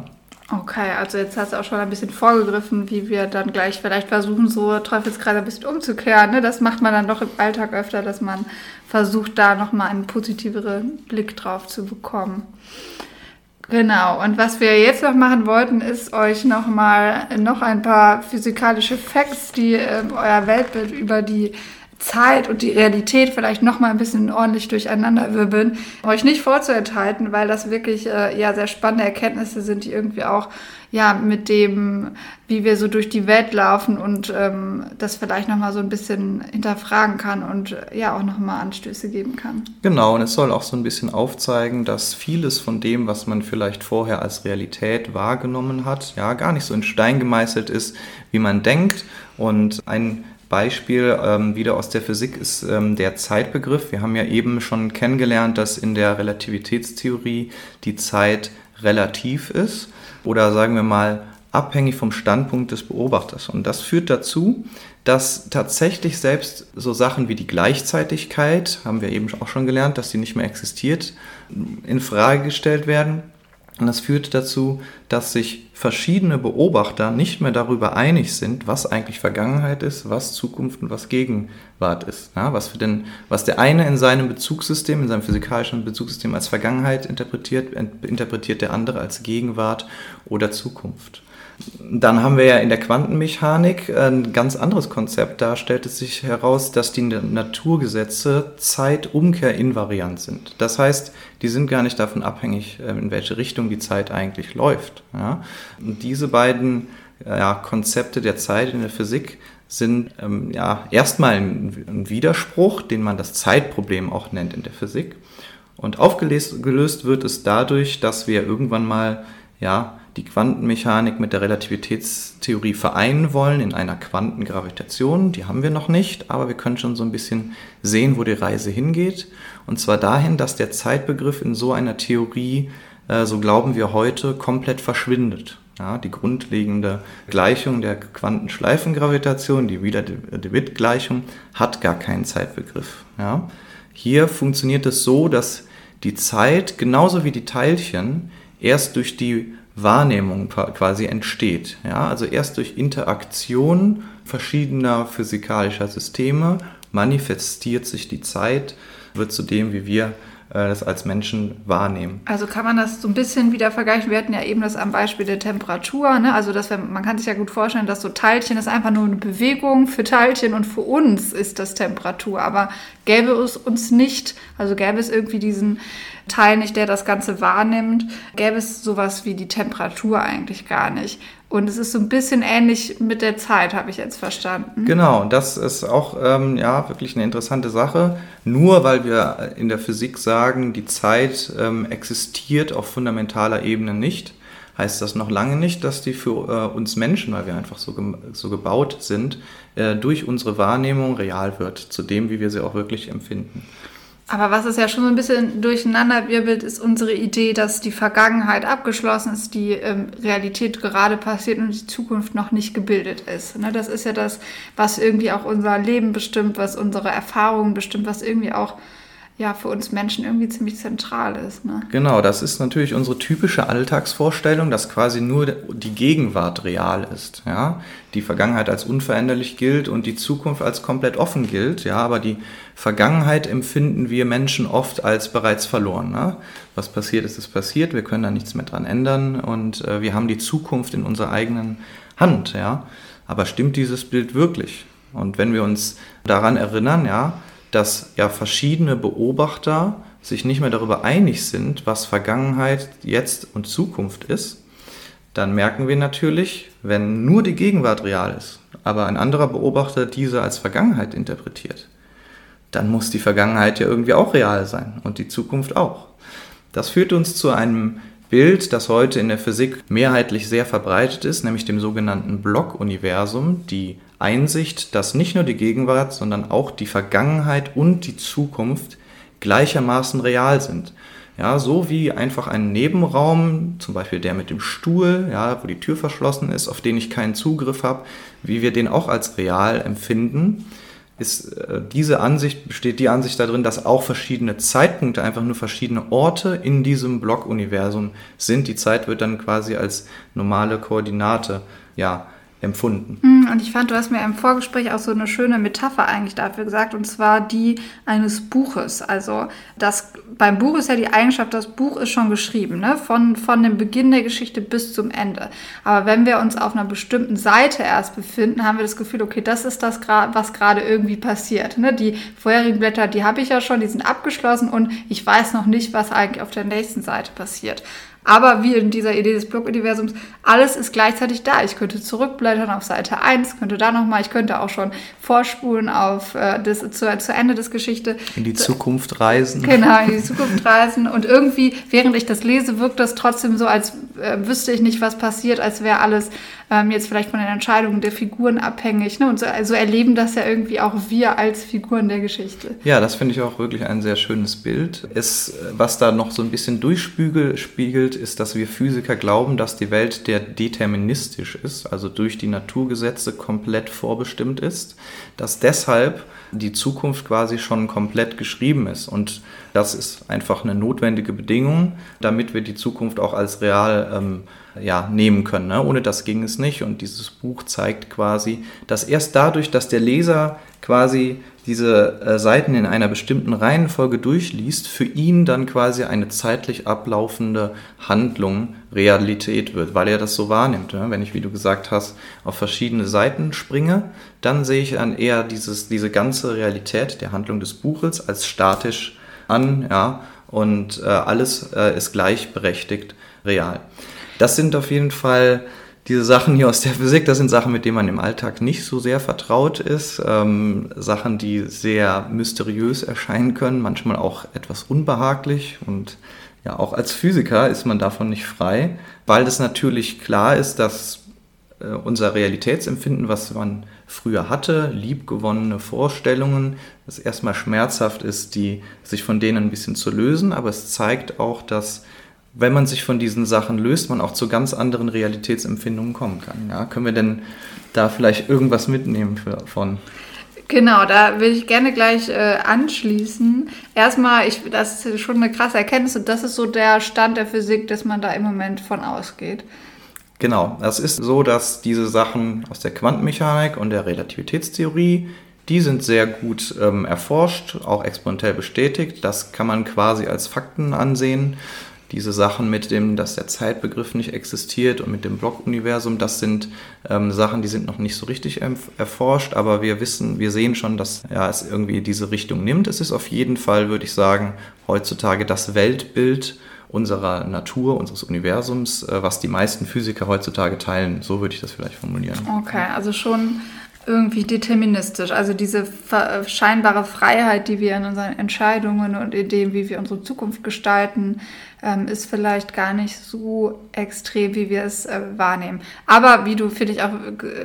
Okay, also jetzt hast du auch schon ein bisschen vorgegriffen, wie wir dann gleich vielleicht versuchen, so Teufelskreise ein bisschen umzukehren. Ne? Das macht man dann doch im Alltag öfter, dass man versucht, da nochmal einen positiveren Blick drauf zu bekommen. Genau, und was wir jetzt noch machen wollten, ist euch nochmal noch ein paar physikalische Facts, die äh, euer Weltbild über die Zeit und die Realität vielleicht noch mal ein bisschen ordentlich durcheinander wirbeln, euch nicht vorzuenthalten, weil das wirklich äh, ja sehr spannende Erkenntnisse sind, die irgendwie auch ja mit dem, wie wir so durch die Welt laufen und ähm, das vielleicht noch mal so ein bisschen hinterfragen kann und äh, ja auch noch mal Anstöße geben kann. Genau, und es soll auch so ein bisschen aufzeigen, dass vieles von dem, was man vielleicht vorher als Realität wahrgenommen hat, ja gar nicht so in Stein gemeißelt ist, wie man denkt und ein Beispiel ähm, wieder aus der Physik ist ähm, der Zeitbegriff. Wir haben ja eben schon kennengelernt, dass in der Relativitätstheorie die Zeit relativ ist oder sagen wir mal abhängig vom Standpunkt des Beobachters. Und das führt dazu, dass tatsächlich selbst so Sachen wie die Gleichzeitigkeit, haben wir eben auch schon gelernt, dass die nicht mehr existiert, in Frage gestellt werden und das führt dazu, dass sich verschiedene Beobachter nicht mehr darüber einig sind, was eigentlich Vergangenheit ist, was Zukunft und was Gegenwart ist. Ja, was, für den, was der eine in seinem Bezugssystem, in seinem physikalischen Bezugssystem als Vergangenheit interpretiert, interpretiert der andere als Gegenwart oder Zukunft. Dann haben wir ja in der Quantenmechanik ein ganz anderes Konzept. Da stellt es sich heraus, dass die Naturgesetze Zeitumkehrinvariant sind. Das heißt, die sind gar nicht davon abhängig, ähm, in welche Richtung die Zeit eigentlich läuft. Ja? Und diese beiden ja, Konzepte der Zeit in der Physik sind ähm, ja erstmal ein Widerspruch, den man das Zeitproblem auch nennt in der Physik. Und aufgelöst wird es dadurch, dass wir irgendwann mal ja, die Quantenmechanik mit der Relativitätstheorie vereinen wollen in einer Quantengravitation. Die haben wir noch nicht, aber wir können schon so ein bisschen sehen, wo die Reise hingeht. Und zwar dahin, dass der Zeitbegriff in so einer Theorie, äh, so glauben wir heute, komplett verschwindet. Ja, die grundlegende Gleichung der Quantenschleifengravitation, die Wheeler-DeWitt-Gleichung, hat gar keinen Zeitbegriff. Ja. Hier funktioniert es so, dass die Zeit genauso wie die Teilchen erst durch die Wahrnehmung quasi entsteht. Ja? Also erst durch Interaktion verschiedener physikalischer Systeme manifestiert sich die Zeit, wird zu dem, wie wir das als Menschen wahrnehmen. Also kann man das so ein bisschen wieder vergleichen. Wir hatten ja eben das am Beispiel der Temperatur. Ne? Also dass wir, man kann sich ja gut vorstellen, dass so Teilchen ist einfach nur eine Bewegung für Teilchen und für uns ist das Temperatur. Aber gäbe es uns nicht, also gäbe es irgendwie diesen Teil nicht, der das Ganze wahrnimmt, gäbe es sowas wie die Temperatur eigentlich gar nicht. Und es ist so ein bisschen ähnlich mit der Zeit, habe ich jetzt verstanden. Genau, das ist auch ähm, ja, wirklich eine interessante Sache. Nur weil wir in der Physik sagen, die Zeit ähm, existiert auf fundamentaler Ebene nicht, heißt das noch lange nicht, dass die für äh, uns Menschen, weil wir einfach so, ge so gebaut sind, äh, durch unsere Wahrnehmung real wird, zu dem, wie wir sie auch wirklich empfinden. Aber was es ja schon so ein bisschen durcheinanderwirbelt, ist unsere Idee, dass die Vergangenheit abgeschlossen ist, die ähm, Realität gerade passiert und die Zukunft noch nicht gebildet ist. Ne? Das ist ja das, was irgendwie auch unser Leben bestimmt, was unsere Erfahrungen bestimmt, was irgendwie auch ja für uns Menschen irgendwie ziemlich zentral ist. Ne? Genau, das ist natürlich unsere typische Alltagsvorstellung, dass quasi nur die Gegenwart real ist. Ja? Die Vergangenheit als unveränderlich gilt und die Zukunft als komplett offen gilt. Ja? Aber die Vergangenheit empfinden wir Menschen oft als bereits verloren. Ne? Was passiert ist, ist passiert. Wir können da nichts mehr dran ändern und äh, wir haben die Zukunft in unserer eigenen Hand. Ja? Aber stimmt dieses Bild wirklich? Und wenn wir uns daran erinnern, ja, dass ja verschiedene Beobachter sich nicht mehr darüber einig sind, was Vergangenheit, Jetzt und Zukunft ist, dann merken wir natürlich, wenn nur die Gegenwart real ist, aber ein anderer Beobachter diese als Vergangenheit interpretiert, dann muss die Vergangenheit ja irgendwie auch real sein und die Zukunft auch. Das führt uns zu einem Bild, das heute in der Physik mehrheitlich sehr verbreitet ist, nämlich dem sogenannten Blockuniversum, die Einsicht, dass nicht nur die Gegenwart, sondern auch die Vergangenheit und die Zukunft gleichermaßen real sind. Ja, so wie einfach ein Nebenraum, zum Beispiel der mit dem Stuhl, ja, wo die Tür verschlossen ist, auf den ich keinen Zugriff habe, wie wir den auch als real empfinden, ist äh, diese Ansicht, besteht die Ansicht darin, dass auch verschiedene Zeitpunkte, einfach nur verschiedene Orte in diesem Blockuniversum sind. Die Zeit wird dann quasi als normale Koordinate ja, empfunden. Hm, und ich fand, du hast mir im Vorgespräch auch so eine schöne Metapher eigentlich dafür gesagt, und zwar die eines Buches. Also das, beim Buch ist ja die Eigenschaft, das Buch ist schon geschrieben, ne? von, von dem Beginn der Geschichte bis zum Ende. Aber wenn wir uns auf einer bestimmten Seite erst befinden, haben wir das Gefühl, okay, das ist das, was gerade irgendwie passiert. Ne? Die vorherigen Blätter, die habe ich ja schon, die sind abgeschlossen und ich weiß noch nicht, was eigentlich auf der nächsten Seite passiert. Aber wie in dieser Idee des Block-Universums, alles ist gleichzeitig da. Ich könnte zurückblättern auf Seite 1, könnte da nochmal, ich könnte auch schon vorspulen auf äh, das, zu, zu Ende des Geschichte. In die Zukunft reisen. Genau, in die Zukunft reisen. Und irgendwie, während ich das lese, wirkt das trotzdem so, als äh, wüsste ich nicht, was passiert, als wäre alles ähm, jetzt vielleicht von den Entscheidungen der Figuren abhängig. Ne? Und so also erleben das ja irgendwie auch wir als Figuren der Geschichte. Ja, das finde ich auch wirklich ein sehr schönes Bild. Es, was da noch so ein bisschen durchspiegelt, ist, dass wir Physiker glauben, dass die Welt der deterministisch ist, also durch die Naturgesetze komplett vorbestimmt ist, dass deshalb die Zukunft quasi schon komplett geschrieben ist. Und das ist einfach eine notwendige Bedingung, damit wir die Zukunft auch als real ähm, ja, nehmen können. Ne? Ohne das ging es nicht. Und dieses Buch zeigt quasi, dass erst dadurch, dass der Leser quasi diese äh, Seiten in einer bestimmten Reihenfolge durchliest, für ihn dann quasi eine zeitlich ablaufende Handlung Realität wird, weil er das so wahrnimmt. Ne? Wenn ich, wie du gesagt hast, auf verschiedene Seiten springe, dann sehe ich dann eher dieses, diese ganze Realität der Handlung des Buches als statisch an, ja, und äh, alles äh, ist gleichberechtigt real. Das sind auf jeden Fall diese Sachen hier aus der Physik, das sind Sachen, mit denen man im Alltag nicht so sehr vertraut ist. Ähm, Sachen, die sehr mysteriös erscheinen können, manchmal auch etwas unbehaglich. Und ja, auch als Physiker ist man davon nicht frei, weil es natürlich klar ist, dass äh, unser Realitätsempfinden, was man früher hatte, liebgewonnene Vorstellungen, es erstmal schmerzhaft ist, die, sich von denen ein bisschen zu lösen, aber es zeigt auch, dass wenn man sich von diesen Sachen löst, man auch zu ganz anderen Realitätsempfindungen kommen kann. Ja, können wir denn da vielleicht irgendwas mitnehmen von? Genau, da will ich gerne gleich äh, anschließen. Erstmal, ich, das ist schon eine krasse Erkenntnis und das ist so der Stand der Physik, dass man da im Moment von ausgeht. Genau, das ist so, dass diese Sachen aus der Quantenmechanik und der Relativitätstheorie, die sind sehr gut ähm, erforscht, auch exponentiell bestätigt. Das kann man quasi als Fakten ansehen diese Sachen mit dem, dass der Zeitbegriff nicht existiert und mit dem Blockuniversum, das sind ähm, Sachen, die sind noch nicht so richtig erforscht, aber wir wissen, wir sehen schon, dass ja, es irgendwie diese Richtung nimmt. Es ist auf jeden Fall, würde ich sagen, heutzutage das Weltbild unserer Natur, unseres Universums, äh, was die meisten Physiker heutzutage teilen. So würde ich das vielleicht formulieren. Okay, also schon irgendwie deterministisch. Also diese scheinbare Freiheit, die wir in unseren Entscheidungen und dem, wie wir unsere Zukunft gestalten, ähm, ist vielleicht gar nicht so extrem, wie wir es äh, wahrnehmen. Aber wie du, finde ich, auch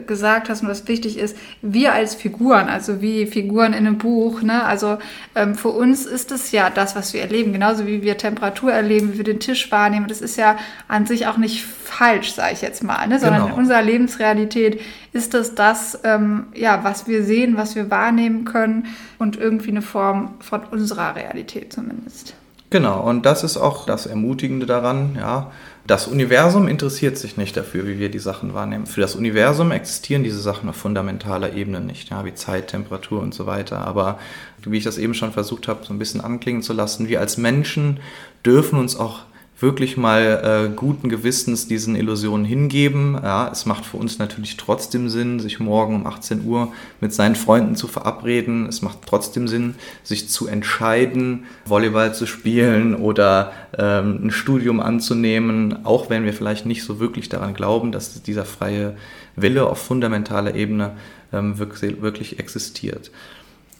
gesagt hast und was wichtig ist, wir als Figuren, also wie Figuren in einem Buch, ne, also ähm, für uns ist es ja das, was wir erleben, genauso wie wir Temperatur erleben, wie wir den Tisch wahrnehmen. Das ist ja an sich auch nicht falsch, sage ich jetzt mal, ne, sondern genau. in unserer Lebensrealität ist das das, ähm, ja, was wir sehen, was wir wahrnehmen können und irgendwie eine Form von unserer Realität zumindest. Genau, und das ist auch das Ermutigende daran, ja. Das Universum interessiert sich nicht dafür, wie wir die Sachen wahrnehmen. Für das Universum existieren diese Sachen auf fundamentaler Ebene nicht, ja, wie Zeit, Temperatur und so weiter. Aber wie ich das eben schon versucht habe, so ein bisschen anklingen zu lassen, wir als Menschen dürfen uns auch wirklich mal äh, guten Gewissens diesen Illusionen hingeben. Ja, es macht für uns natürlich trotzdem Sinn, sich morgen um 18 Uhr mit seinen Freunden zu verabreden. Es macht trotzdem Sinn, sich zu entscheiden, Volleyball zu spielen oder ähm, ein Studium anzunehmen, auch wenn wir vielleicht nicht so wirklich daran glauben, dass dieser freie Wille auf fundamentaler Ebene ähm, wirklich, wirklich existiert.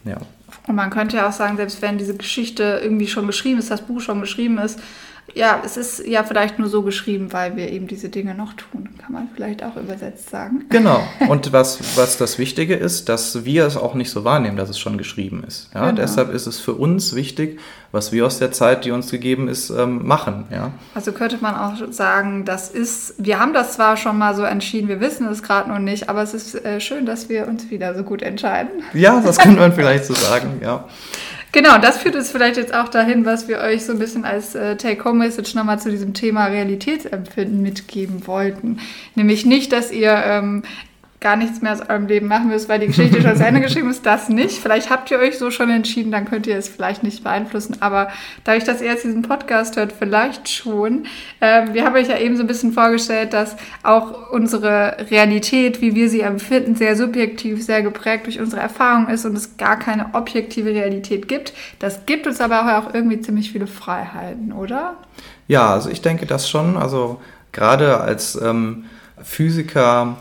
Ja. Und man könnte ja auch sagen, selbst wenn diese Geschichte irgendwie schon geschrieben ist, das Buch schon geschrieben ist, ja, es ist ja vielleicht nur so geschrieben, weil wir eben diese Dinge noch tun, kann man vielleicht auch übersetzt sagen. Genau. Und was, was das Wichtige ist, dass wir es auch nicht so wahrnehmen, dass es schon geschrieben ist. Ja? Genau. Deshalb ist es für uns wichtig, was wir aus der Zeit, die uns gegeben ist, ähm, machen. Ja? Also könnte man auch sagen, das ist, wir haben das zwar schon mal so entschieden, wir wissen es gerade noch nicht, aber es ist äh, schön, dass wir uns wieder so gut entscheiden. Ja, das könnte man vielleicht so sagen, ja. Genau, das führt uns vielleicht jetzt auch dahin, was wir euch so ein bisschen als äh, Take-Home-Message nochmal zu diesem Thema Realitätsempfinden mitgeben wollten. Nämlich nicht, dass ihr ähm, gar nichts mehr aus eurem Leben machen müsst, weil die Geschichte schon zu Ende geschrieben ist, das nicht. Vielleicht habt ihr euch so schon entschieden, dann könnt ihr es vielleicht nicht beeinflussen. Aber dadurch, dass ihr jetzt diesen Podcast hört, vielleicht schon. Ähm, wir haben euch ja eben so ein bisschen vorgestellt, dass auch unsere Realität, wie wir sie empfinden, sehr subjektiv, sehr geprägt durch unsere Erfahrung ist und es gar keine objektive Realität gibt. Das gibt uns aber auch irgendwie ziemlich viele Freiheiten, oder? Ja, also ich denke das schon. Also gerade als ähm, Physiker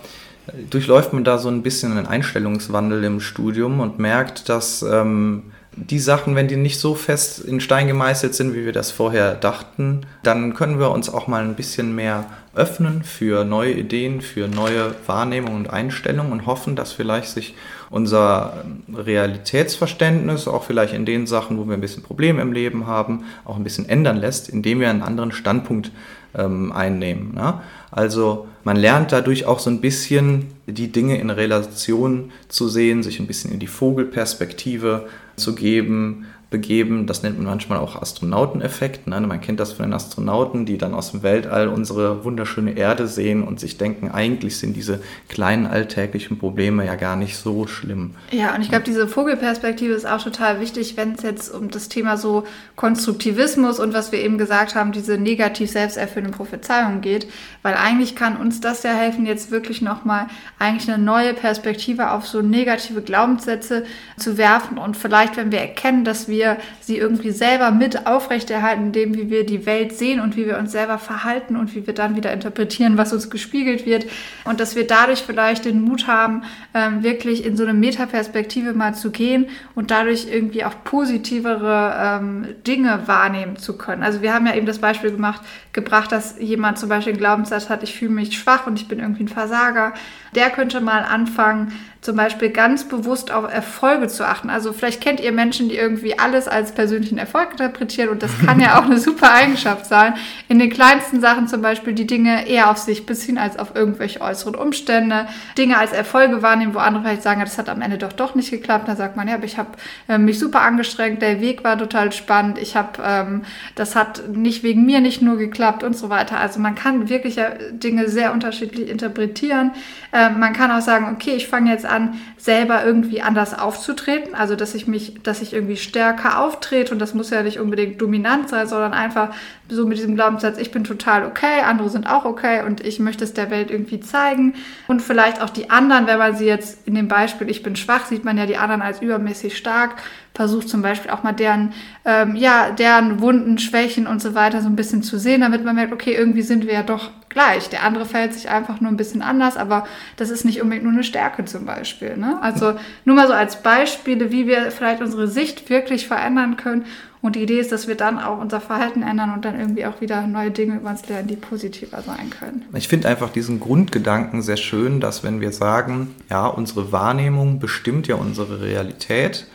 durchläuft man da so ein bisschen einen Einstellungswandel im Studium und merkt, dass ähm, die Sachen, wenn die nicht so fest in Stein gemeißelt sind, wie wir das vorher dachten, dann können wir uns auch mal ein bisschen mehr öffnen für neue Ideen, für neue Wahrnehmungen und Einstellungen und hoffen, dass vielleicht sich unser Realitätsverständnis auch vielleicht in den Sachen, wo wir ein bisschen Probleme im Leben haben, auch ein bisschen ändern lässt, indem wir einen anderen Standpunkt ähm, einnehmen. Ne? Also man lernt dadurch auch so ein bisschen die Dinge in Relation zu sehen, sich ein bisschen in die Vogelperspektive zu geben, begeben. Das nennt man manchmal auch Astronauteneffekt. Ne? Man kennt das von den Astronauten, die dann aus dem Weltall unsere wunderschöne Erde sehen und sich denken, eigentlich sind diese kleinen alltäglichen Probleme ja gar nicht so schlimm. Ja, und ich glaube, diese Vogelperspektive ist auch total wichtig, wenn es jetzt um das Thema so Konstruktivismus und was wir eben gesagt haben, diese negativ selbsterfüllenden Prophezeiungen geht, weil eigentlich kann uns das ja helfen, jetzt wirklich nochmal eigentlich eine neue Perspektive auf so negative Glaubenssätze zu werfen und vielleicht, wenn wir erkennen, dass wir wir sie irgendwie selber mit aufrechterhalten, indem wie wir die Welt sehen und wie wir uns selber verhalten und wie wir dann wieder interpretieren, was uns gespiegelt wird. Und dass wir dadurch vielleicht den Mut haben, ähm, wirklich in so eine Metaperspektive mal zu gehen und dadurch irgendwie auch positivere ähm, Dinge wahrnehmen zu können. Also wir haben ja eben das Beispiel gemacht, gebracht, dass jemand zum Beispiel einen Glaubenssatz hat, ich fühle mich schwach und ich bin irgendwie ein Versager. Der könnte mal anfangen, zum Beispiel ganz bewusst auf Erfolge zu achten. Also vielleicht kennt ihr Menschen, die irgendwie alles als persönlichen Erfolg interpretieren und das kann ja auch eine super Eigenschaft sein. In den kleinsten Sachen zum Beispiel die Dinge eher auf sich beziehen als auf irgendwelche äußeren Umstände. Dinge als Erfolge wahrnehmen, wo andere vielleicht sagen, das hat am Ende doch doch nicht geklappt. Da sagt man, ja, aber ich habe äh, mich super angestrengt, der Weg war total spannend, ich habe, ähm, das hat nicht wegen mir nicht nur geklappt und so weiter. Also man kann wirklich ja Dinge sehr unterschiedlich interpretieren. Äh, man kann auch sagen, okay, ich fange jetzt an, selber irgendwie anders aufzutreten. Also, dass ich mich, dass ich irgendwie stärker auftrete und das muss ja nicht unbedingt dominant sein, sondern einfach so mit diesem Glaubenssatz, ich bin total okay, andere sind auch okay und ich möchte es der Welt irgendwie zeigen. Und vielleicht auch die anderen, wenn man sie jetzt in dem Beispiel, ich bin schwach, sieht man ja die anderen als übermäßig stark, versucht zum Beispiel auch mal deren, ähm, ja, deren Wunden, Schwächen und so weiter so ein bisschen zu sehen, damit man merkt, okay, irgendwie sind wir ja doch gleich. Der andere verhält sich einfach nur ein bisschen anders, aber das ist nicht unbedingt nur eine Stärke zum Beispiel. Ne? Also nur mal so als Beispiele, wie wir vielleicht unsere Sicht wirklich verändern können und die Idee ist, dass wir dann auch unser Verhalten ändern und dann irgendwie auch wieder neue Dinge über uns lernen, die positiver sein können. Ich finde einfach diesen Grundgedanken sehr schön, dass wenn wir sagen, ja, unsere Wahrnehmung bestimmt ja unsere Realität,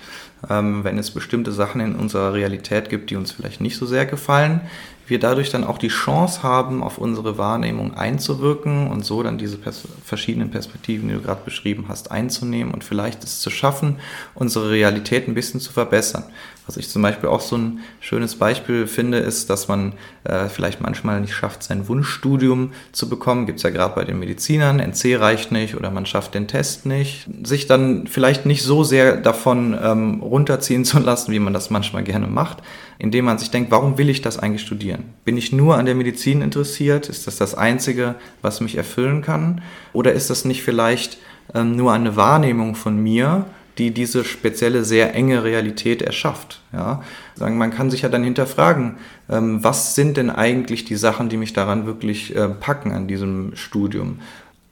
ähm, wenn es bestimmte Sachen in unserer Realität gibt, die uns vielleicht nicht so sehr gefallen, wir dadurch dann auch die Chance haben, auf unsere Wahrnehmung einzuwirken und so dann diese pers verschiedenen Perspektiven, die du gerade beschrieben hast, einzunehmen und vielleicht es zu schaffen, unsere Realität ein bisschen zu verbessern. Was ich zum Beispiel auch so ein schönes Beispiel finde, ist, dass man äh, vielleicht manchmal nicht schafft, sein Wunschstudium zu bekommen. Gibt es ja gerade bei den Medizinern, NC reicht nicht oder man schafft den Test nicht. Sich dann vielleicht nicht so sehr davon ähm, runterziehen zu lassen, wie man das manchmal gerne macht, indem man sich denkt, warum will ich das eigentlich studieren? Bin ich nur an der Medizin interessiert? Ist das das Einzige, was mich erfüllen kann? Oder ist das nicht vielleicht ähm, nur eine Wahrnehmung von mir? Die diese spezielle, sehr enge Realität erschafft. Ja? Sagen, man kann sich ja dann hinterfragen, ähm, was sind denn eigentlich die Sachen, die mich daran wirklich äh, packen an diesem Studium?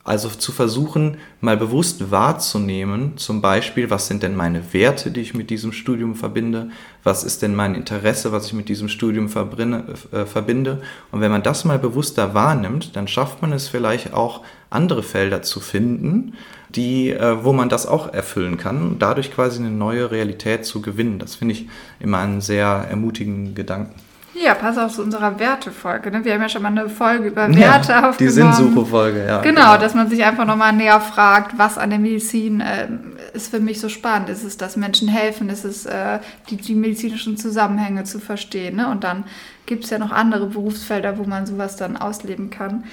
Also zu versuchen, mal bewusst wahrzunehmen, zum Beispiel, was sind denn meine Werte, die ich mit diesem Studium verbinde, was ist denn mein Interesse, was ich mit diesem Studium äh, verbinde. Und wenn man das mal bewusster wahrnimmt, dann schafft man es vielleicht auch, andere Felder zu finden, die, äh, wo man das auch erfüllen kann dadurch quasi eine neue Realität zu gewinnen. Das finde ich immer einen sehr ermutigenden Gedanken. Ja, pass auf zu unserer Wertefolge. Ne? Wir haben ja schon mal eine Folge über Werte ja, aufgenommen. Die Sinnsuche-Folge, ja. Genau, genau, dass man sich einfach nochmal näher fragt, was an der Medizin äh, ist für mich so spannend. Ist es, dass Menschen helfen? Ist es, äh, die, die, medizinischen Zusammenhänge zu verstehen? Ne? Und dann gibt es ja noch andere Berufsfelder, wo man sowas dann ausleben kann.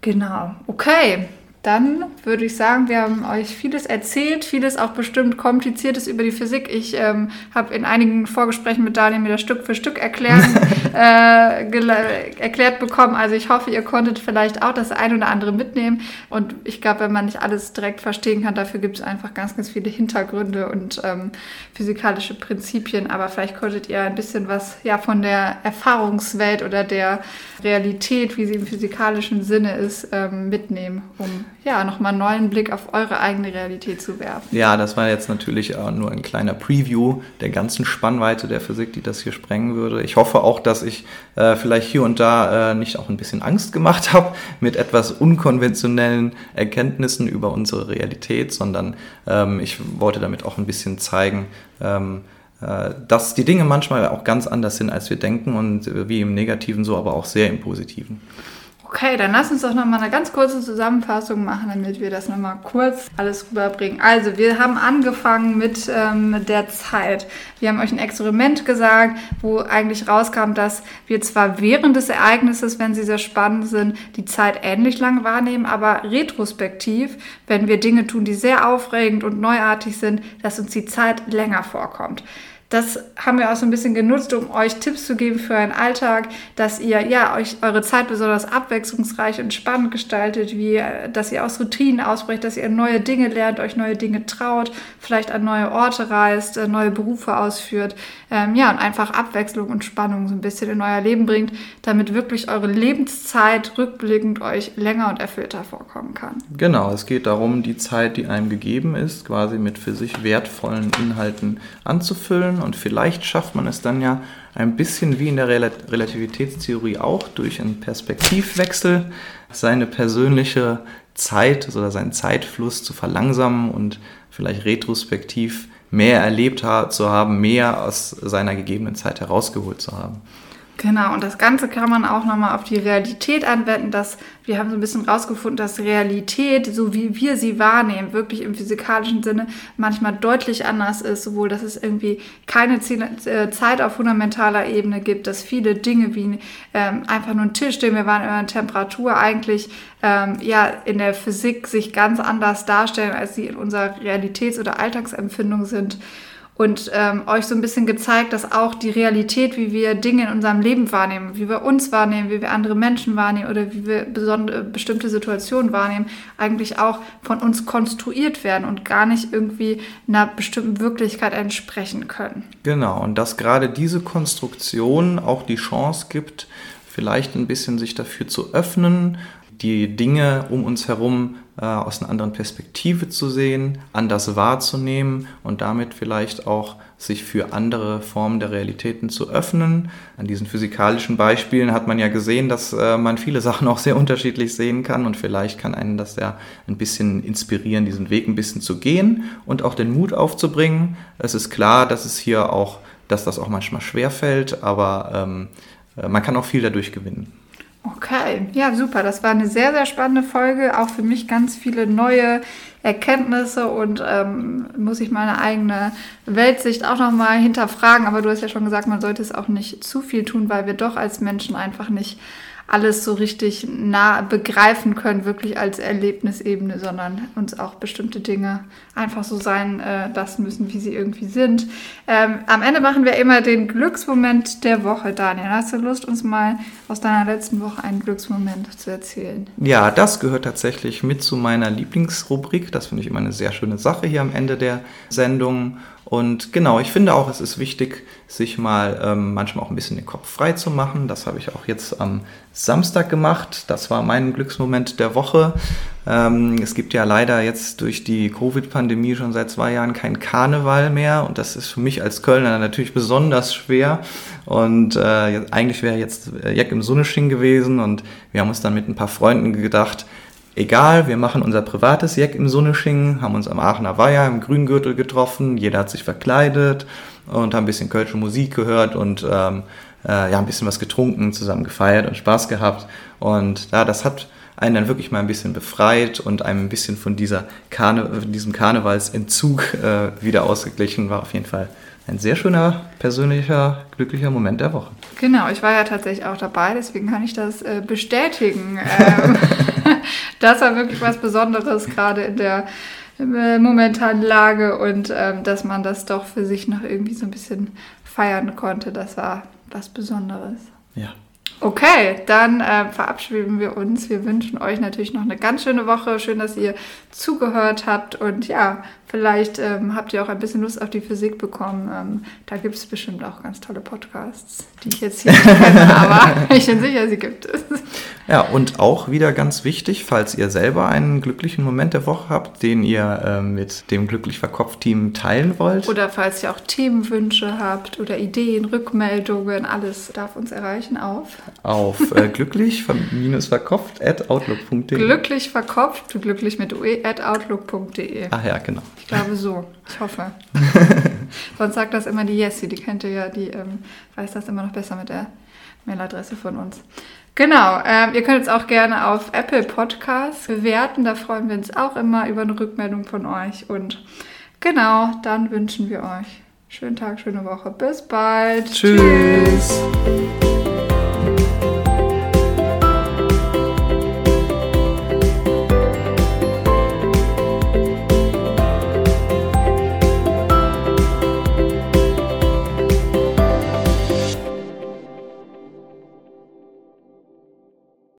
Genau, okay dann würde ich sagen, wir haben euch vieles erzählt, vieles auch bestimmt kompliziertes über die Physik. Ich ähm, habe in einigen Vorgesprächen mit Daniel mir das Stück für Stück erklären, äh, erklärt bekommen. Also ich hoffe, ihr konntet vielleicht auch das ein oder andere mitnehmen. Und ich glaube, wenn man nicht alles direkt verstehen kann, dafür gibt es einfach ganz, ganz viele Hintergründe und ähm, physikalische Prinzipien. Aber vielleicht konntet ihr ein bisschen was ja von der Erfahrungswelt oder der Realität, wie sie im physikalischen Sinne ist, ähm, mitnehmen, um ja, nochmal einen neuen Blick auf eure eigene Realität zu werfen. Ja, das war jetzt natürlich nur ein kleiner Preview der ganzen Spannweite der Physik, die das hier sprengen würde. Ich hoffe auch, dass ich äh, vielleicht hier und da äh, nicht auch ein bisschen Angst gemacht habe mit etwas unkonventionellen Erkenntnissen über unsere Realität, sondern ähm, ich wollte damit auch ein bisschen zeigen, ähm, äh, dass die Dinge manchmal auch ganz anders sind, als wir denken und äh, wie im Negativen so, aber auch sehr im Positiven. Okay, dann lass uns doch nochmal eine ganz kurze Zusammenfassung machen, damit wir das nochmal kurz alles rüberbringen. Also, wir haben angefangen mit ähm, der Zeit. Wir haben euch ein Experiment gesagt, wo eigentlich rauskam, dass wir zwar während des Ereignisses, wenn sie sehr spannend sind, die Zeit ähnlich lang wahrnehmen, aber retrospektiv, wenn wir Dinge tun, die sehr aufregend und neuartig sind, dass uns die Zeit länger vorkommt. Das haben wir auch so ein bisschen genutzt, um euch Tipps zu geben für euren Alltag, dass ihr ja euch eure Zeit besonders abwechslungsreich und spannend gestaltet, wie dass ihr aus Routinen ausbrecht, dass ihr neue Dinge lernt, euch neue Dinge traut, vielleicht an neue Orte reist, äh, neue Berufe ausführt, ähm, ja und einfach Abwechslung und Spannung so ein bisschen in euer Leben bringt, damit wirklich eure Lebenszeit rückblickend euch länger und erfüllter vorkommen kann. Genau, es geht darum, die Zeit, die einem gegeben ist, quasi mit für sich wertvollen Inhalten anzufüllen und vielleicht schafft man es dann ja ein bisschen wie in der Relativitätstheorie auch durch einen Perspektivwechsel seine persönliche Zeit oder seinen Zeitfluss zu verlangsamen und vielleicht retrospektiv mehr erlebt zu haben, mehr aus seiner gegebenen Zeit herausgeholt zu haben. Genau, und das Ganze kann man auch nochmal auf die Realität anwenden, dass wir haben so ein bisschen rausgefunden, dass Realität, so wie wir sie wahrnehmen, wirklich im physikalischen Sinne manchmal deutlich anders ist, sowohl, dass es irgendwie keine äh, Zeit auf fundamentaler Ebene gibt, dass viele Dinge wie ähm, einfach nur ein Tisch, den wir waren, über Temperatur eigentlich ähm, ja in der Physik sich ganz anders darstellen, als sie in unserer Realitäts- oder Alltagsempfindung sind und ähm, euch so ein bisschen gezeigt, dass auch die Realität, wie wir Dinge in unserem Leben wahrnehmen, wie wir uns wahrnehmen, wie wir andere Menschen wahrnehmen oder wie wir besondere, bestimmte Situationen wahrnehmen, eigentlich auch von uns konstruiert werden und gar nicht irgendwie einer bestimmten Wirklichkeit entsprechen können. Genau, und dass gerade diese Konstruktion auch die Chance gibt, vielleicht ein bisschen sich dafür zu öffnen, die Dinge um uns herum äh, aus einer anderen Perspektive zu sehen, anders wahrzunehmen und damit vielleicht auch sich für andere Formen der Realitäten zu öffnen. An diesen physikalischen Beispielen hat man ja gesehen, dass äh, man viele Sachen auch sehr unterschiedlich sehen kann und vielleicht kann einen das ja ein bisschen inspirieren, diesen Weg ein bisschen zu gehen und auch den Mut aufzubringen. Es ist klar, dass es hier auch, dass das auch manchmal schwer fällt, aber ähm, äh, man kann auch viel dadurch gewinnen. Okay, ja, super. Das war eine sehr, sehr spannende Folge. Auch für mich ganz viele neue Erkenntnisse und ähm, muss ich meine eigene Weltsicht auch nochmal hinterfragen. Aber du hast ja schon gesagt, man sollte es auch nicht zu viel tun, weil wir doch als Menschen einfach nicht alles so richtig nah begreifen können, wirklich als Erlebnisebene, sondern uns auch bestimmte Dinge einfach so sein äh, lassen müssen, wie sie irgendwie sind. Ähm, am Ende machen wir immer den Glücksmoment der Woche. Daniel, hast du Lust, uns mal aus deiner letzten Woche einen Glücksmoment zu erzählen? Ja, das gehört tatsächlich mit zu meiner Lieblingsrubrik. Das finde ich immer eine sehr schöne Sache hier am Ende der Sendung. Und genau, ich finde auch, es ist wichtig, sich mal ähm, manchmal auch ein bisschen den Kopf frei zu machen. Das habe ich auch jetzt am Samstag gemacht. Das war mein Glücksmoment der Woche. Ähm, es gibt ja leider jetzt durch die Covid-Pandemie schon seit zwei Jahren kein Karneval mehr. Und das ist für mich als Kölner natürlich besonders schwer. Und äh, eigentlich wäre jetzt Jack im Sunnesching gewesen. Und wir haben uns dann mit ein paar Freunden gedacht, egal, wir machen unser privates Jack im Sonneschingen, haben uns am Aachener Weiher im Grüngürtel getroffen, jeder hat sich verkleidet und haben ein bisschen kölsche Musik gehört und ähm, äh, ja, ein bisschen was getrunken, zusammen gefeiert und Spaß gehabt. Und ja, das hat einen dann wirklich mal ein bisschen befreit und einem ein bisschen von dieser Karne diesem Karnevalsentzug äh, wieder ausgeglichen. War auf jeden Fall ein sehr schöner, persönlicher, glücklicher Moment der Woche. Genau, ich war ja tatsächlich auch dabei, deswegen kann ich das äh, bestätigen. Ähm, das war wirklich was Besonderes, gerade in der äh, momentanen Lage und ähm, dass man das doch für sich noch irgendwie so ein bisschen feiern konnte, das war was Besonderes. Ja. Okay, dann äh, verabschieden wir uns. Wir wünschen euch natürlich noch eine ganz schöne Woche. Schön, dass ihr zugehört habt. Und ja, vielleicht ähm, habt ihr auch ein bisschen Lust auf die Physik bekommen. Ähm, da gibt es bestimmt auch ganz tolle Podcasts, die ich jetzt hier nicht kenne, aber ich bin sicher, sie gibt es. Ja, und auch wieder ganz wichtig, falls ihr selber einen glücklichen Moment der Woche habt, den ihr äh, mit dem Glücklich Verkopft-Team teilen wollt. Oder falls ihr auch Themenwünsche habt oder Ideen, Rückmeldungen, alles darf uns erreichen auf. Auf äh, glücklich-verkopft.outlook.de. Glücklich verkopft, glücklich mit ue, at outlook.de. Ach ja, genau. Ich glaube so. Ich hoffe. Sonst sagt das immer die Jessie, die kennt ihr ja, die ähm, weiß das immer noch besser mit der Mailadresse von uns. Genau, ähm, ihr könnt es auch gerne auf Apple Podcasts bewerten. Da freuen wir uns auch immer über eine Rückmeldung von euch. Und genau, dann wünschen wir euch schönen Tag, schöne Woche. Bis bald. Tschüss. Tschüss.